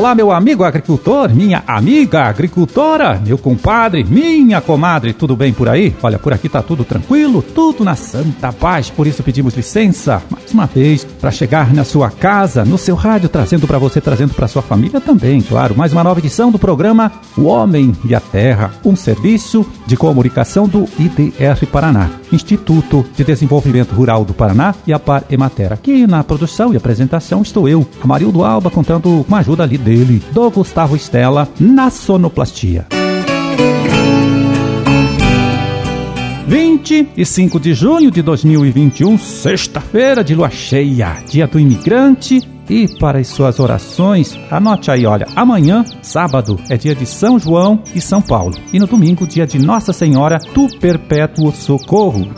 Olá, meu amigo agricultor, minha amiga agricultora, meu compadre, minha comadre, tudo bem por aí? Olha, por aqui tá tudo tranquilo, tudo na santa paz, por isso pedimos licença mais uma vez para chegar na sua casa, no seu rádio, trazendo para você, trazendo para sua família também, claro, mais uma nova edição do programa O Homem e a Terra, um serviço de comunicação do IDR Paraná, Instituto de Desenvolvimento Rural do Paraná e a Par Emater. Aqui na produção e apresentação estou eu, Amarildo Alba, contando com a ajuda ali dele, do Gustavo Estela, na sonoplastia. 25 de junho de 2021, sexta-feira de lua cheia, dia do imigrante. E para as suas orações, anote aí, olha, amanhã, sábado, é dia de São João e São Paulo. E no domingo, dia de Nossa Senhora do Perpétuo Socorro.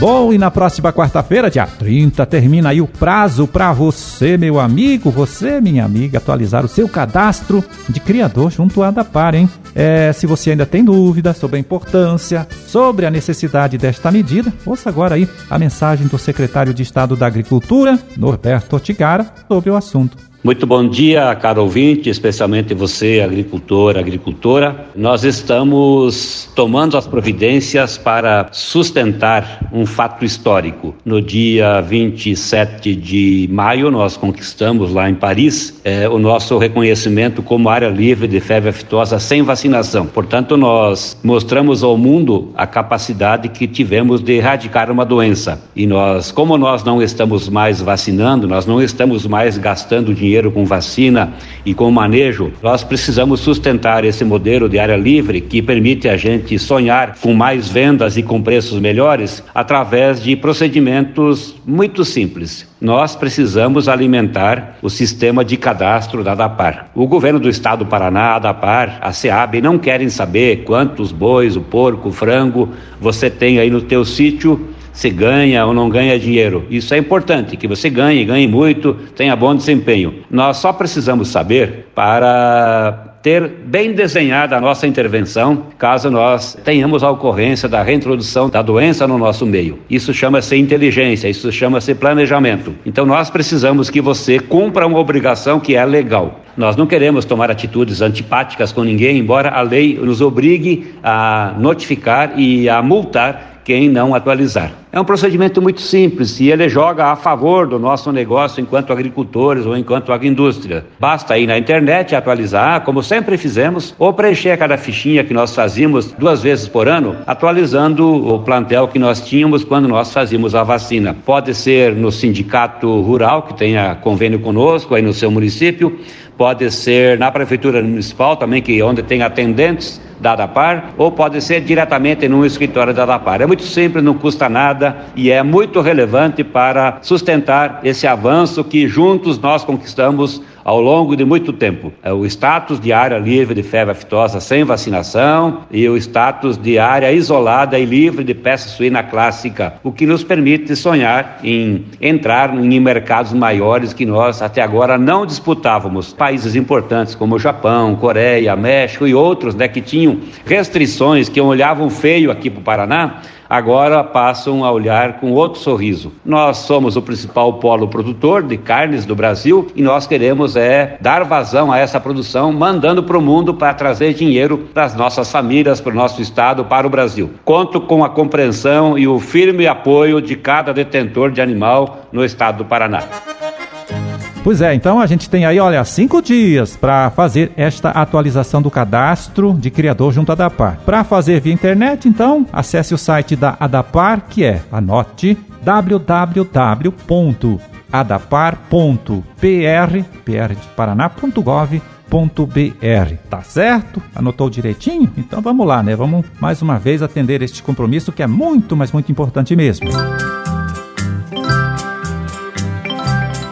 Bom, e na próxima quarta-feira, dia 30, termina aí o prazo para você, meu amigo, você, minha amiga, atualizar o seu cadastro de criador junto à Adapar, hein? É, se você ainda tem dúvida sobre a importância, sobre a necessidade desta medida, ouça agora aí a mensagem do secretário de Estado da Agricultura, Norberto Otigara, sobre o assunto. Muito bom dia, caro ouvinte, especialmente você, agricultor, agricultora. Nós estamos tomando as providências para sustentar um fato histórico. No dia 27 de maio, nós conquistamos lá em Paris eh, o nosso reconhecimento como área livre de febre aftosa sem vacinação. Portanto, nós mostramos ao mundo a capacidade que tivemos de erradicar uma doença. E nós, como nós não estamos mais vacinando, nós não estamos mais gastando dinheiro dinheiro com vacina e com manejo, nós precisamos sustentar esse modelo de área livre que permite a gente sonhar com mais vendas e com preços melhores através de procedimentos muito simples. Nós precisamos alimentar o sistema de cadastro da ADAPAR. O governo do estado do Paraná, a ADAPAR, a SEAB não querem saber quantos bois, o porco, o frango você tem aí no teu sítio se ganha ou não ganha dinheiro. Isso é importante, que você ganhe, ganhe muito, tenha bom desempenho. Nós só precisamos saber para ter bem desenhada a nossa intervenção, caso nós tenhamos a ocorrência da reintrodução da doença no nosso meio. Isso chama-se inteligência, isso chama-se planejamento. Então nós precisamos que você cumpra uma obrigação que é legal. Nós não queremos tomar atitudes antipáticas com ninguém, embora a lei nos obrigue a notificar e a multar quem não atualizar. É um procedimento muito simples e ele joga a favor do nosso negócio enquanto agricultores ou enquanto agroindústria. Basta ir na internet atualizar, como sempre fizemos, ou preencher cada fichinha que nós fazíamos duas vezes por ano, atualizando o plantel que nós tínhamos quando nós fazíamos a vacina. Pode ser no sindicato rural, que tenha convênio conosco aí no seu município, pode ser na prefeitura municipal também, que é onde tem atendentes da ADAPAR, ou pode ser diretamente no escritório da ADAPAR. É muito simples, não custa nada e é muito relevante para sustentar esse avanço que juntos nós conquistamos ao longo de muito tempo. É o status de área livre de febre aftosa sem vacinação e o status de área isolada e livre de peça suína clássica, o que nos permite sonhar em entrar em mercados maiores que nós até agora não disputávamos. Países importantes como Japão, Coreia, México e outros, né, que tinham restrições que olhavam feio aqui para o Paraná, agora passam a olhar com outro sorriso. Nós somos o principal polo produtor de carnes do Brasil e nós queremos é dar vazão a essa produção, mandando para o mundo para trazer dinheiro para as nossas famílias, para o nosso estado, para o Brasil. Conto com a compreensão e o firme apoio de cada detentor de animal no estado do Paraná. Pois é, então a gente tem aí, olha, cinco dias para fazer esta atualização do cadastro de criador junto à Adapar. Para fazer via internet, então, acesse o site da Adapar, que é, anote, www.adapar.pr, pr de paraná.gov Tá certo? Anotou direitinho? Então vamos lá, né? Vamos mais uma vez atender este compromisso que é muito, mas muito importante mesmo.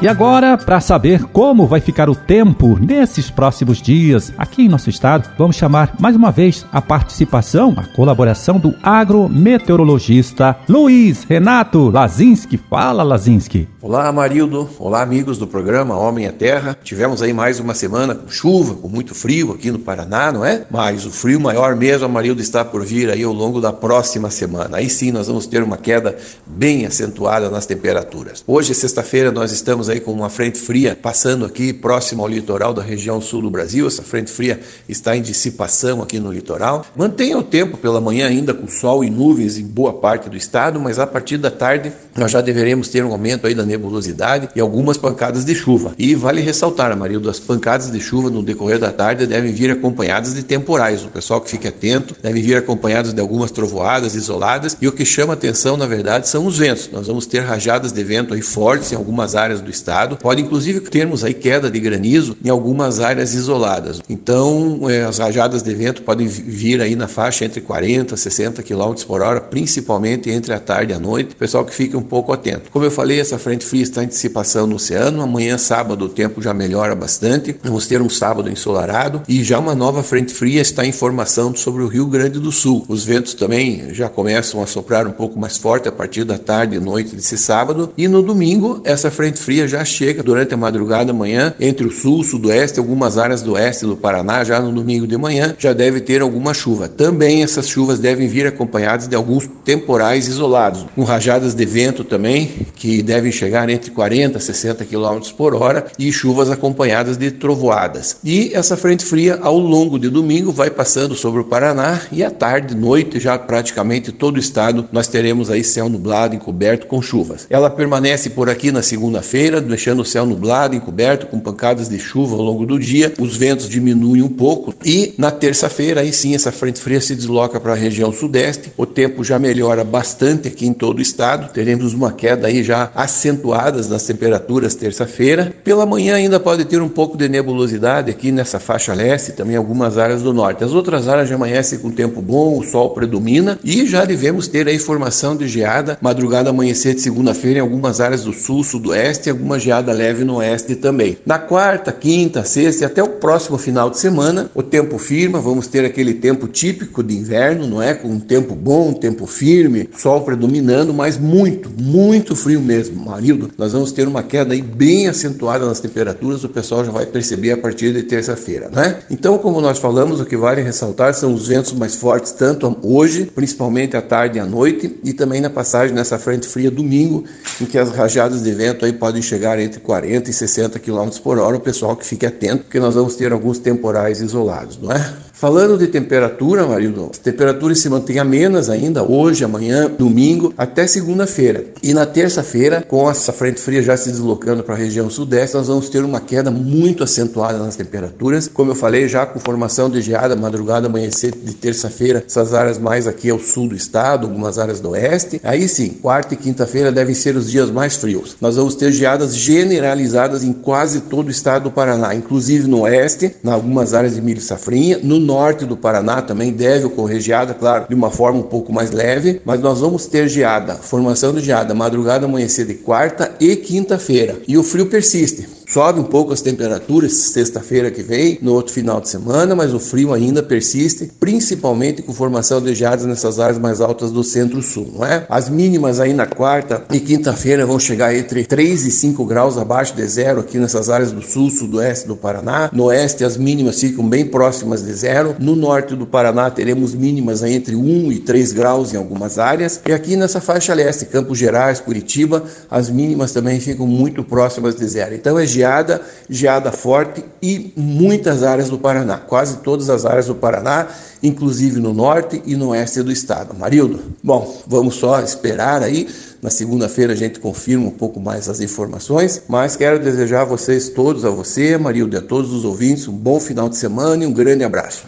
E agora, para saber como vai ficar o tempo nesses próximos dias aqui em nosso estado, vamos chamar mais uma vez a participação, a colaboração do agrometeorologista Luiz Renato Lazinski. Fala, Lazinski. Olá, Amarildo. Olá, amigos do programa Homem à Terra. Tivemos aí mais uma semana com chuva, com muito frio aqui no Paraná, não é? Mas o frio maior mesmo, Amarildo, está por vir aí ao longo da próxima semana. Aí sim nós vamos ter uma queda bem acentuada nas temperaturas. Hoje, sexta-feira, nós estamos aí com uma frente fria passando aqui próximo ao litoral da região sul do Brasil. Essa frente fria está em dissipação aqui no litoral. Mantenha o tempo pela manhã ainda com sol e nuvens em boa parte do estado, mas a partir da tarde nós já deveremos ter um aumento aí da nebulosidade e algumas pancadas de chuva. E vale ressaltar, Amarildo, as pancadas de chuva no decorrer da tarde devem vir acompanhadas de temporais. O pessoal que fique atento devem vir acompanhadas de algumas trovoadas isoladas e o que chama atenção, na verdade, são os ventos. Nós vamos ter rajadas de vento aí fortes em algumas áreas do estado. Pode inclusive termos aí queda de granizo em algumas áreas isoladas. Então, é, as rajadas de vento podem vir aí na faixa entre 40 e 60 km por hora, principalmente entre a tarde e a noite. O pessoal que fica um pouco atento. Como eu falei, essa frente fria está em dissipação no oceano. Amanhã, sábado, o tempo já melhora bastante. Vamos ter um sábado ensolarado e já uma nova frente fria está em formação sobre o Rio Grande do Sul. Os ventos também já começam a soprar um pouco mais forte a partir da tarde e noite desse sábado. E no domingo, essa frente fria já chega durante a madrugada amanhã entre o sul, sudoeste algumas áreas do oeste do Paraná. Já no domingo de manhã já deve ter alguma chuva. Também essas chuvas devem vir acompanhadas de alguns temporais isolados, com rajadas de vento também, que devem chegar entre 40 e 60 km por hora, e chuvas acompanhadas de trovoadas. E essa frente fria, ao longo de domingo, vai passando sobre o Paraná e à tarde, noite, já praticamente todo o estado, nós teremos aí céu nublado, encoberto com chuvas. Ela permanece por aqui na segunda-feira, deixando o céu nublado, encoberto, com pancadas de chuva ao longo do dia. Os ventos diminuem um pouco e na terça-feira, aí sim, essa frente fria se desloca para a região sudeste. O tempo já melhora bastante aqui em todo o estado. Teremos uma queda aí já acentuadas nas temperaturas terça-feira. Pela manhã ainda pode ter um pouco de nebulosidade aqui nessa faixa leste, também algumas áreas do norte. As outras áreas já amanhecem com tempo bom, o sol predomina e já devemos ter aí formação de geada madrugada amanhecer de segunda-feira em algumas áreas do sul, sudoeste e alguma geada leve no oeste também. Na quarta, quinta, sexta e até o próximo final de semana, o tempo firma, vamos ter aquele tempo típico de inverno, não é? Com um tempo bom, um tempo firme, sol predominando, mas muito, muito frio mesmo. Marildo, nós vamos ter uma queda aí bem acentuada nas temperaturas, o pessoal já vai perceber a partir de terça-feira, né? Então, como nós falamos, o que vale ressaltar são os ventos mais fortes, tanto hoje, principalmente à tarde e à noite, e também na passagem nessa frente fria domingo, em que as rajadas de vento aí podem chegar entre 40 e 60 km por hora. O pessoal que fique atento, porque nós vamos ter alguns temporais isolados, não é? Falando de temperatura, Marildo, as temperaturas se mantêm amenas ainda hoje, amanhã, domingo, até segunda-feira. E na terça-feira, com essa frente fria já se deslocando para a região sudeste, nós vamos ter uma queda muito acentuada nas temperaturas. Como eu falei, já com formação de geada, madrugada, amanhecer de terça-feira, essas áreas mais aqui ao sul do estado, algumas áreas do oeste. Aí sim, quarta e quinta-feira devem ser os dias mais frios. Nós vamos ter geadas generalizadas em quase todo o estado do Paraná, inclusive no oeste, em algumas áreas de milho safrinha, no norte do Paraná também deve ocorrer geada, claro, de uma forma um pouco mais leve, mas nós vamos ter geada, formação de geada, madrugada, amanhecer de quarta e quinta-feira. E o frio persiste. Sobe um pouco as temperaturas sexta-feira que vem, no outro final de semana, mas o frio ainda persiste, principalmente com formação de geadas nessas áreas mais altas do centro-sul, não é? As mínimas aí na quarta e quinta-feira vão chegar entre 3 e 5 graus abaixo de zero aqui nessas áreas do sul, sudoeste do Paraná. No oeste as mínimas ficam bem próximas de zero. No norte do Paraná teremos mínimas aí entre 1 e 3 graus em algumas áreas. E aqui nessa faixa leste, Campos Gerais, Curitiba, as mínimas também ficam muito próximas de zero. Então é geada, geada forte e muitas áreas do Paraná, quase todas as áreas do Paraná, inclusive no norte e no oeste do estado. Marildo, bom, vamos só esperar aí. Na segunda-feira a gente confirma um pouco mais as informações, mas quero desejar a vocês todos, a você, Marildo, e a todos os ouvintes, um bom final de semana e um grande abraço.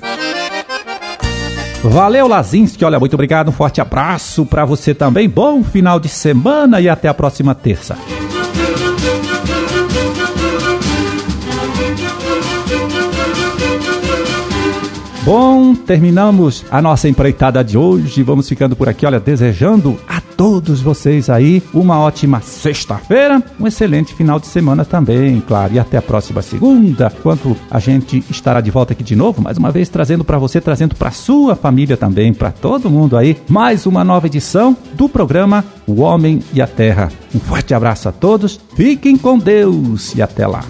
Valeu, Lazinski. Olha, muito obrigado. Um forte abraço para você também. Bom final de semana e até a próxima terça. Bom, terminamos a nossa empreitada de hoje. Vamos ficando por aqui, olha, desejando a todos vocês aí uma ótima sexta-feira, um excelente final de semana também, claro. E até a próxima segunda, quando a gente estará de volta aqui de novo, mais uma vez trazendo para você, trazendo para sua família também, para todo mundo aí, mais uma nova edição do programa O Homem e a Terra. Um forte abraço a todos, fiquem com Deus e até lá.